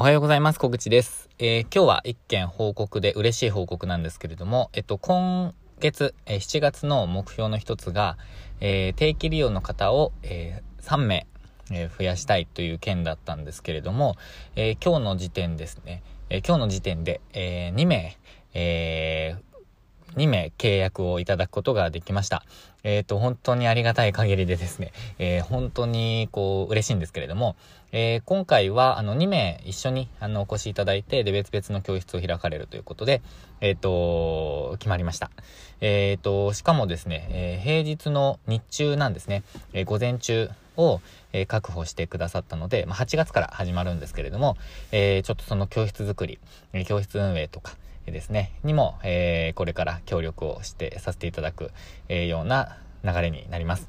おはようございます。小口です。えー、今日は一件報告で嬉しい報告なんですけれども、えっと、今月、えー、7月の目標の一つが、えー、定期利用の方を、え3名、え増やしたいという件だったんですけれども、え今日の時点ですね、え今日の時点で、え2名、え2名契約をいただくことができました。えっ、ー、と、本当にありがたい限りでですね、えー、本当にこう、嬉しいんですけれども、えー、今回はあの2名一緒にあのお越しいただいて、で、別々の教室を開かれるということで、えっ、と、決まりました。えっ、と、しかもですね、え平日の日中なんですね、え午前中、を、え確保してくださったので、まあ、8月から始まるんですけれども、えちょっとその教室作り、え教室運営とか、ですね、にも、えー、これから協力をしてさせていただく、えー、ような流れになります。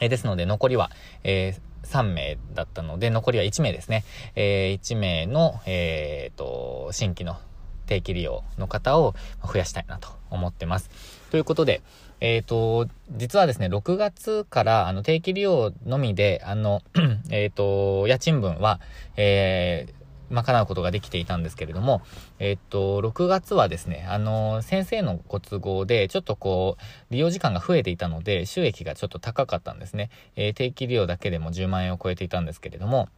えー、ですので、残りは、え、3名だったので、残りは1名ですね。え、1名の、えー、と、新規の定期利用の方を増やしたいなと思ってます。ということで、えっ、ー、と、実はですね、6月からあの定期利用のみで、あの、えっ、ー、と、家賃分は、えー、賄うことができていたんですけれども、えっと、6月はですね、あの、先生のご都合で、ちょっとこう、利用時間が増えていたので、収益がちょっと高かったんですね。えー、定期利用だけでも10万円を超えていたんですけれども、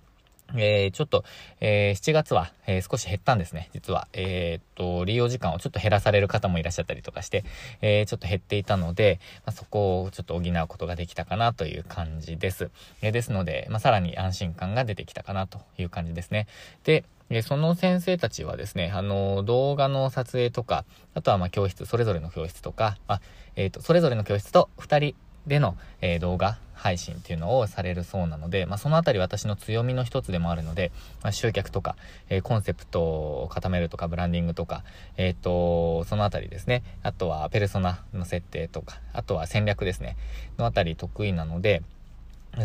えー、ちょっと、えー、7月は、えー、少し減ったんですね、実は。えー、っと、利用時間をちょっと減らされる方もいらっしゃったりとかして、え、ちょっと減っていたので、まあ、そこをちょっと補うことができたかなという感じです。え、ですので、まあ、さらに安心感が出てきたかなという感じですね。で、で、その先生たちはですね、あの、動画の撮影とか、あとはま教室、それぞれの教室とか、あ、えっ、と、それぞれの教室と2人での、えー、動画配信っていうのをされるそうなので、まあ、そのあたり私の強みの一つでもあるので、まあ、集客とか、えー、コンセプトを固めるとか、ブランディングとか、えっ、と、そのあたりですね。あとはペルソナの設定とか、あとは戦略ですね。のあたり得意なので、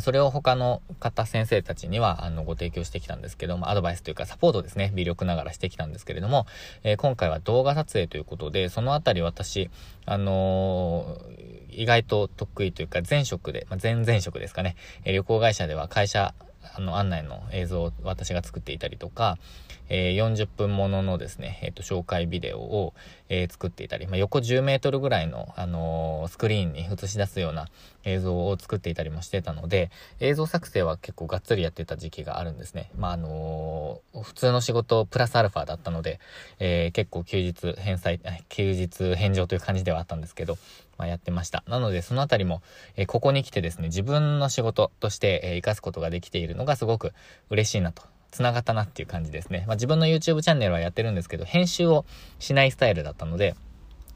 それを他の方先生たちにはあのご提供してきたんですけども、アドバイスというかサポートですね、微力ながらしてきたんですけれども、えー、今回は動画撮影ということで、そのあたり私、あのー、意外と得意というか前職で、まあ、前々職ですかね、え、旅行会社では会社あの、案内の映像を私が作っていたりとか、えー、40分もののですね、えっ、ー、と、紹介ビデオを、えー、作っていたり、まあ、横10メートルぐらいの、あのスクリーンに映し出すような映像を作っていたりもしてたので、映像作成は結構がっつりやってた時期があるんですね。まあ、あの普通の仕事プラスアルファだったので、え結構休日返済、休日返上という感じではあったんですけど、まあ、やってました。なので、そのあたりも、え、ここに来てですね、自分の仕事として、えー、活かすことができているのがすごく嬉しいなと。繋がったなっていう感じですね。まあ、自分の YouTube チャンネルはやってるんですけど、編集をしないスタイルだったので、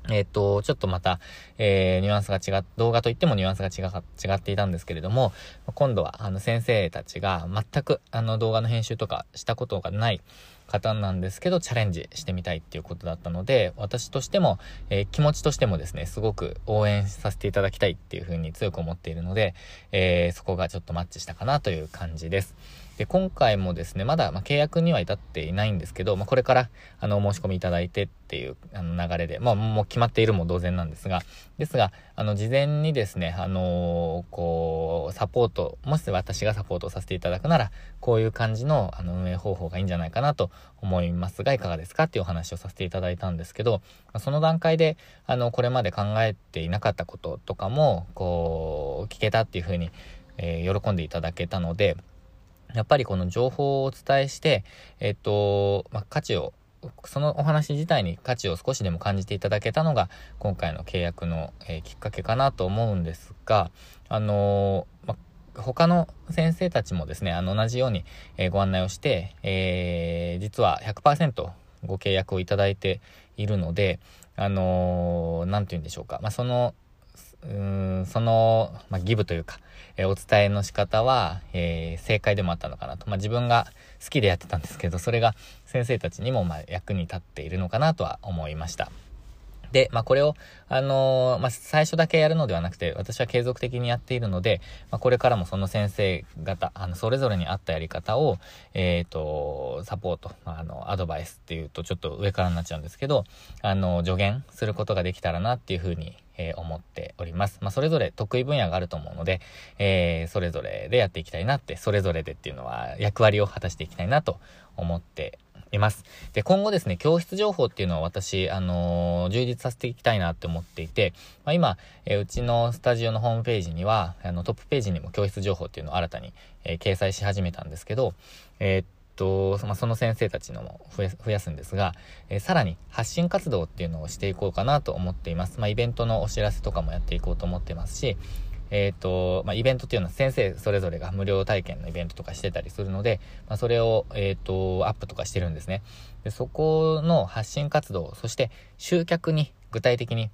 えっ、と、ちょっとまた、えー、ニュアンスが違っ、動画といってもニュアンスが違違っていたんですけれども、今度は、あの、先生たちが全く、あの、動画の編集とかしたことがない方なんですけど、チャレンジしてみたいっていうことだったので、私としても、えー、気持ちとしてもですね、すごく応援させていただきたいっていうふうに強く思っているので、えー、そこがちょっとマッチしたかなという感じです。で、今回もですね、まだ、ま契約には至っていないんですけど、まあ、これから、あの、申し込みいただいてっていう、あの、流れで、まあ、もう決まっているも同然なんですが、ですが、あの、事前にですね、あのー、こう、サポート、もし私がサポートさせていただくなら、こういう感じの、あの、運営方法がいいんじゃないかなと思いますが、いかがですかっていうお話をさせていただいたんですけど、その段階で、あの、これまで考えていなかったこととかも、こう、聞けたっていうふうに、えー、喜んでいただけたので、やっぱりこの情報をお伝えして、えっと、まあ、価値を、そのお話自体に価値を少しでも感じていただけたのが、今回の契約の、えー、きっかけかなと思うんですが、あのー、まあ、他の先生たちもですね、あの、同じように、えー、ご案内をして、えー、実は100%ご契約をいただいているので、あのー、なんて言うんでしょうか。まあ、その、うーん、その、まあ、ギブというか、えー、お伝えの仕方は、えー、正解でもあったのかなと。まあ、自分が好きでやってたんですけど、それが先生たちにも、ま、役に立っているのかなとは思いました。で、まあ、これを、あのー、まあ、最初だけやるのではなくて、私は継続的にやっているので、まあ、これからもその先生方、あの、それぞれに合ったやり方を、えっ、ー、と、サポート、あの、アドバイスっていうとちょっと上からになっちゃうんですけど、あの、助言することができたらなっていうふうに、えー、思っております。まあ、それぞれ得意分野があると思うので、えー、それぞれでやっていきたいなって、それぞれでっていうのは役割を果たしていきたいなと思っています。で、今後ですね、教室情報っていうのは私、あのー、充実させていきたいなって思っていて、まあ、今、えー、うちのスタジオのホームページには、あの、トップページにも教室情報っていうのを新たに、えー、掲載し始めたんですけど、えーと、まあ、その先生たちのも増やすんですが、えー、さらに発信活動っていうのをしていこうかなと思っています。まあ、イベントのお知らせとかもやっていこうと思ってますし、えっ、ー、と、まあ、イベントっていうのは先生それぞれが無料体験のイベントとかしてたりするので、まあ、それを、えっ、ー、と、アップとかしてるんですね。で、そこの発信活動、そして集客に具体的に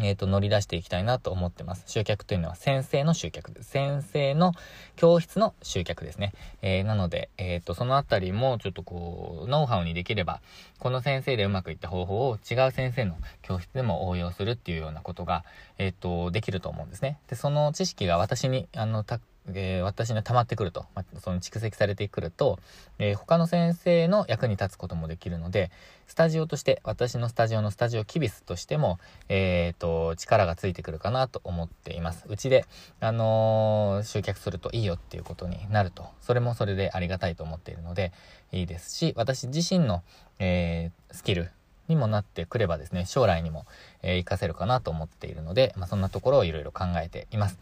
えっ、ー、と、乗り出していきたいなと思ってます。集客というのは先生の集客です。先生の教室の集客ですね。えー、なので、えっ、ー、と、そのあたりもちょっとこう、ノウハウにできれば、この先生でうまくいった方法を違う先生の教室でも応用するっていうようなことが、えっ、と、できると思うんですね。で、その知識が私に、あの、た、えー、私に溜まってくると、まその蓄積されてくると、えー、他の先生の役に立つこともできるので、スタジオとして、私のスタジオのスタジオキビスとしても、えっ、ー、と、力がついてくるかなと思っています。うちで、あの集客するといいよっていうことになると、それもそれでありがたいと思っているので、いいですし、私自身の、えスキル、にもなってくればですね、将来にも、えー、活かせるかなと思っているので、まあ、そんなところをいろいろ考えています。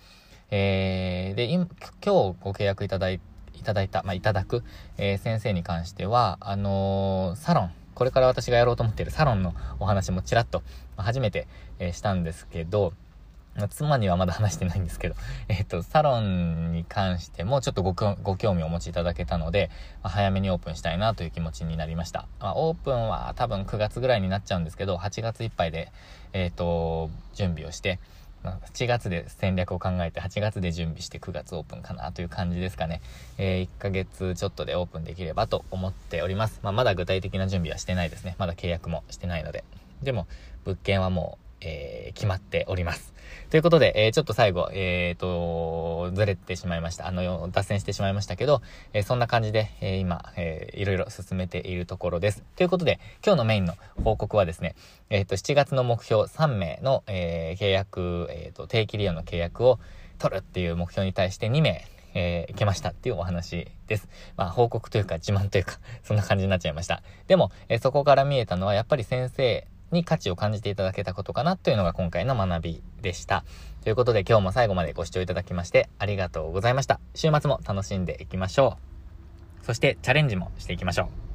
えー、で、今日ご契約いただいいただいた、まあ、いただく、えー、先生に関しては、あのー、サロン、これから私がやろうと思っているサロンのお話もちらっと、まあ、初めて、えー、したんですけど、ま、妻にはまだ話してないんですけど、えっ、と、サロンに関してもちょっとごご興味をお持ちいただけたので、まあ、早めにオープンしたいなという気持ちになりました。まあ、オープンは多分9月ぐらいになっちゃうんですけど、8月いっぱいで、えっ、と、準備をして、7月で戦略を考えて8月で準備して9月オープンかなという感じですかね。えー、1ヶ月ちょっとでオープンできればと思っております。まあ、まだ具体的な準備はしてないですね。まだ契約もしてないので。でも、物件はもうえー、決まっております。ということで、えー、ちょっと最後、えーと、ずれてしまいました。あの、脱線してしまいましたけど、えー、そんな感じで、え、今、えー、いろいろ進めているところです。ということで、今日のメインの報告はですね、えっ、と、7月の目標3名の、え、契約、えっ、と、定期利用の契約を取るっていう目標に対して2名、えー、行けましたっていうお話です。まあ、報告というか自慢というかそんな感じになっちゃいました。でも、えー、そこから見えたのは、やっぱり先生に価値を感じていただけたことかなというのが今回の学びでした。ということで今日も最後までご視聴いただきましてありがとうございました。週末も楽しんでいきましょう。そしてチャレンジもしていきましょう。